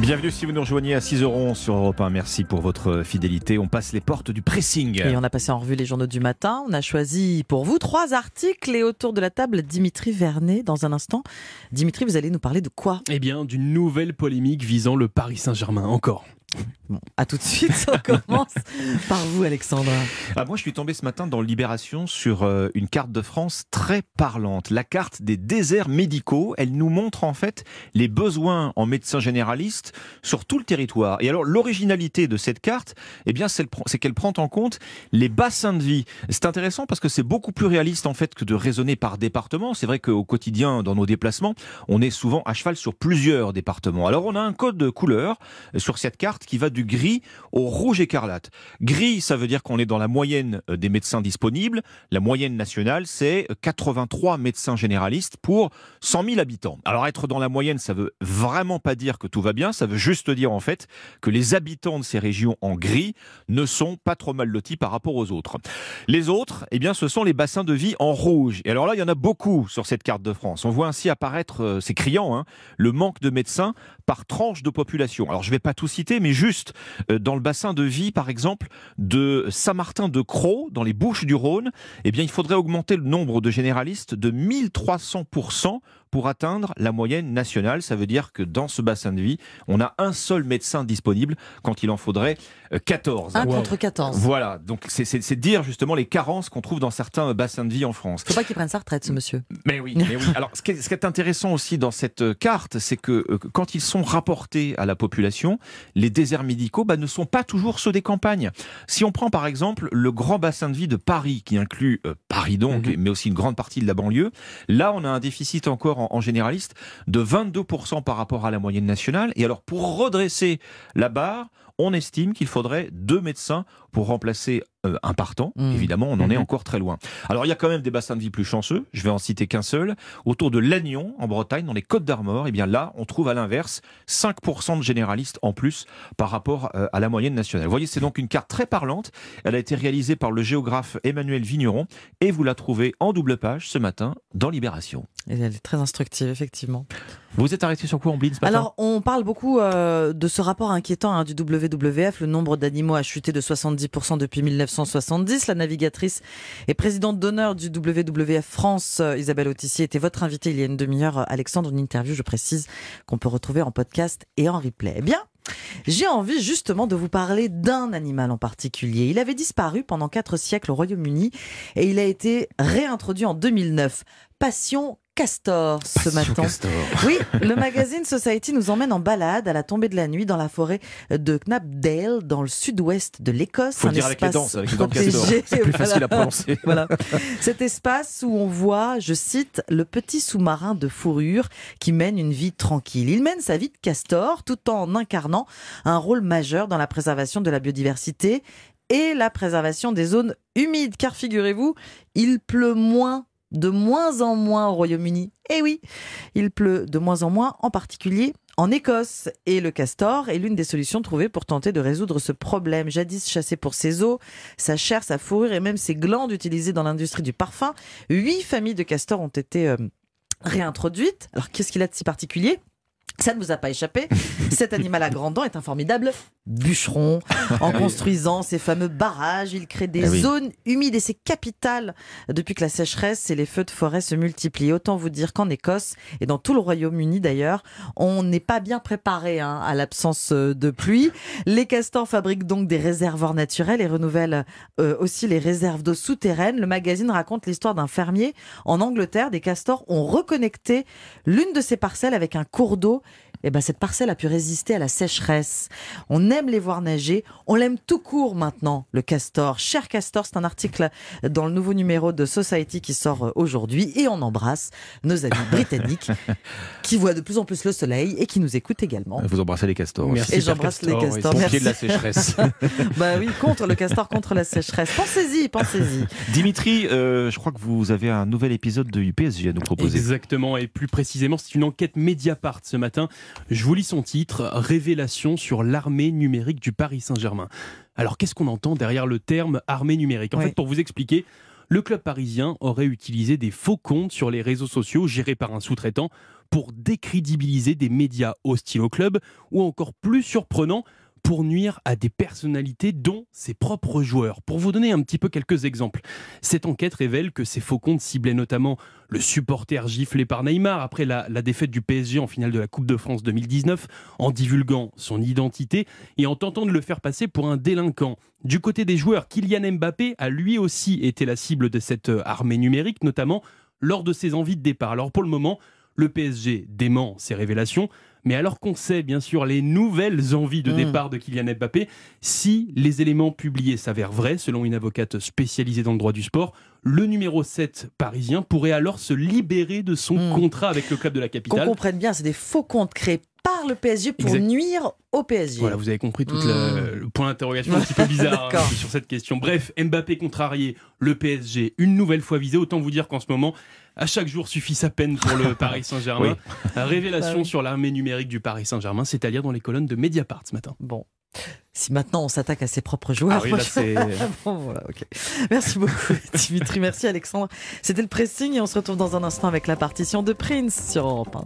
Bienvenue si vous nous rejoignez à 6 euros sur Europe 1. Merci pour votre fidélité. On passe les portes du pressing. Et on a passé en revue les journaux du matin. On a choisi pour vous trois articles et autour de la table Dimitri Vernet dans un instant. Dimitri, vous allez nous parler de quoi? Eh bien, d'une nouvelle polémique visant le Paris Saint-Germain, encore. Bon, à tout de suite, on commence par vous Alexandra. Ah, moi je suis tombé ce matin dans Libération sur euh, une carte de France très parlante, la carte des déserts médicaux. Elle nous montre en fait les besoins en médecins généralistes sur tout le territoire. Et alors l'originalité de cette carte, eh bien c'est qu'elle prend en compte les bassins de vie. C'est intéressant parce que c'est beaucoup plus réaliste en fait que de raisonner par département. C'est vrai qu'au quotidien, dans nos déplacements, on est souvent à cheval sur plusieurs départements. Alors on a un code de couleur sur cette carte qui va du gris au rouge écarlate. Gris, ça veut dire qu'on est dans la moyenne euh, des médecins disponibles. La moyenne nationale, c'est 83 médecins généralistes pour 100 000 habitants. Alors être dans la moyenne, ça veut vraiment pas dire que tout va bien. Ça veut juste dire en fait que les habitants de ces régions en gris ne sont pas trop mal lotis par rapport aux autres. Les autres, eh bien, ce sont les bassins de vie en rouge. Et alors là, il y en a beaucoup sur cette carte de France. On voit ainsi apparaître, euh, c'est criant, hein, le manque de médecins par tranche de population. Alors je vais pas tout citer, mais juste euh, dans le bassin de vie, par exemple, de Saint-Martin-de-Croix, dans les Bouches du Rhône, eh bien, il faudrait augmenter le nombre de généralistes de 1300% pour atteindre la moyenne nationale. Ça veut dire que dans ce bassin de vie, on a un seul médecin disponible quand il en faudrait 14. Euh, un contre 14. Voilà, donc c'est dire justement les carences qu'on trouve dans certains bassins de vie en France. Faut pas qu'il prenne sa retraite, ce monsieur. Mais oui, mais oui. Alors, ce qui, est, ce qui est intéressant aussi dans cette euh, carte, c'est que euh, quand ils sont rapportés à la population, les déserts médicaux bah, ne sont pas toujours ceux des campagnes. Si on prend par exemple le grand bassin de vie de Paris, qui inclut Paris donc, mhm. mais aussi une grande partie de la banlieue, là on a un déficit encore en, généraliste de 22% par rapport à la moyenne nationale. Et alors, pour redresser la barre, on estime qu'il faudrait deux médecins pour remplacer euh, un partant. Mmh. Évidemment, on en est mmh. encore très loin. Alors, il y a quand même des bassins de vie plus chanceux. Je vais en citer qu'un seul. Autour de Lannion, en Bretagne, dans les Côtes d'Armor, et eh bien là, on trouve à l'inverse 5% de généralistes en plus par rapport euh, à la moyenne nationale. Vous voyez, c'est donc une carte très parlante. Elle a été réalisée par le géographe Emmanuel Vigneron et vous la trouvez en double page ce matin dans Libération. elle est très instructive, effectivement. Vous êtes arrêté sur quoi en blind ce matin Alors, on parle beaucoup euh, de ce rapport inquiétant hein, du WWF. Le nombre d'animaux a chuté de 70% depuis 1970. La navigatrice et présidente d'honneur du WWF France, euh, Isabelle Autissier, était votre invitée il y a une demi-heure. Alexandre, une interview, je précise, qu'on peut retrouver en podcast et en replay. Eh bien, j'ai envie justement de vous parler d'un animal en particulier. Il avait disparu pendant quatre siècles au Royaume-Uni et il a été réintroduit en 2009. Passion castor ce matin. Oui, le magazine Society nous emmène en balade à la tombée de la nuit dans la forêt de Knapdale, dans le sud-ouest de l'Écosse. Faut dire avec les dents, avec les dents C'est plus facile à prononcer. voilà. Cet espace où on voit, je cite, le petit sous-marin de fourrure qui mène une vie tranquille. Il mène sa vie de castor tout en incarnant un rôle majeur dans la préservation de la biodiversité et la préservation des zones humides. Car figurez-vous, il pleut moins de moins en moins au Royaume-Uni. Eh oui, il pleut de moins en moins, en particulier en Écosse. Et le castor est l'une des solutions trouvées pour tenter de résoudre ce problème. Jadis chassé pour ses os, sa chair, sa fourrure et même ses glandes utilisées dans l'industrie du parfum, huit familles de castors ont été euh, réintroduites. Alors qu'est-ce qu'il a de si particulier? Ça ne vous a pas échappé. Cet animal à grands dents est un formidable bûcheron. En construisant ces fameux barrages, il crée des eh zones humides et c'est capital depuis que la sécheresse et les feux de forêt se multiplient. Autant vous dire qu'en Écosse et dans tout le Royaume-Uni d'ailleurs, on n'est pas bien préparé hein, à l'absence euh, de pluie. Les castors fabriquent donc des réservoirs naturels et renouvellent euh, aussi les réserves d'eau souterraines. Le magazine raconte l'histoire d'un fermier en Angleterre. Des castors ont reconnecté l'une de ses parcelles avec un cours d'eau eh ben, cette parcelle a pu résister à la sécheresse. On aime les voir nager, on l'aime tout court maintenant, le castor. Cher castor, c'est un article dans le nouveau numéro de Society qui sort euh, aujourd'hui et on embrasse nos amis britanniques qui voient de plus en plus le soleil et qui nous écoutent également. Vous embrassez les castors. Merci et j'embrasse les castors. Merci. de la sécheresse. bah oui, contre le castor, contre la sécheresse. Pensez-y, pensez-y. Dimitri, euh, je crois que vous avez un nouvel épisode de UPSG à nous proposer. Exactement, et plus précisément, c'est une enquête Mediapart ce matin je vous lis son titre, Révélation sur l'armée numérique du Paris Saint-Germain. Alors qu'est-ce qu'on entend derrière le terme armée numérique En fait, pour vous expliquer, le club parisien aurait utilisé des faux comptes sur les réseaux sociaux gérés par un sous-traitant pour décrédibiliser des médias hostiles au club ou encore plus surprenant, pour nuire à des personnalités dont ses propres joueurs. Pour vous donner un petit peu quelques exemples, cette enquête révèle que ces faux comptes ciblaient notamment le supporter giflé par Neymar après la, défaite du PSG en finale de la Coupe de France 2019, en divulguant son identité et en tentant de le faire passer pour un délinquant. Du côté des joueurs, Kylian Mbappé a lui aussi été la cible de cette euh, armée numérique, notamment lors de ses envies de départ. Alors pour le moment, le PSG dément ces révélations, mais alors qu'on sait bien sûr les nouvelles envies de hmm. départ de Kylian Mbappé, si les éléments publiés s'avèrent vrais, selon une avocate spécialisée dans le droit du sport, le numéro 7 parisien pourrait alors se libérer de son hmm. contrat avec le club de la capitale. Qu'on comprenne bien, c'est des faux comptes créés par le PSG pour nuire au PSG. Voilà, vous avez compris tout le, hmm. point d'interrogation un petit peu bizarre hein, sur cette question. Bref, Mbappé contrarié, le PSG une nouvelle fois visé. Autant vous dire qu'en ce moment, à chaque jour suffit sa peine pour le Paris Saint-Germain. Révélation bah sur l'armée numérique du Paris Saint-Germain, c'est-à-dire dans les colonnes de Mediapart ce matin. Bon. Si maintenant on s'attaque à ses propres joueurs. Ah merci beaucoup Dimitri, merci Alexandre. C'était le pressing et on se retrouve dans un instant avec la partition de Prince sur Europe 1.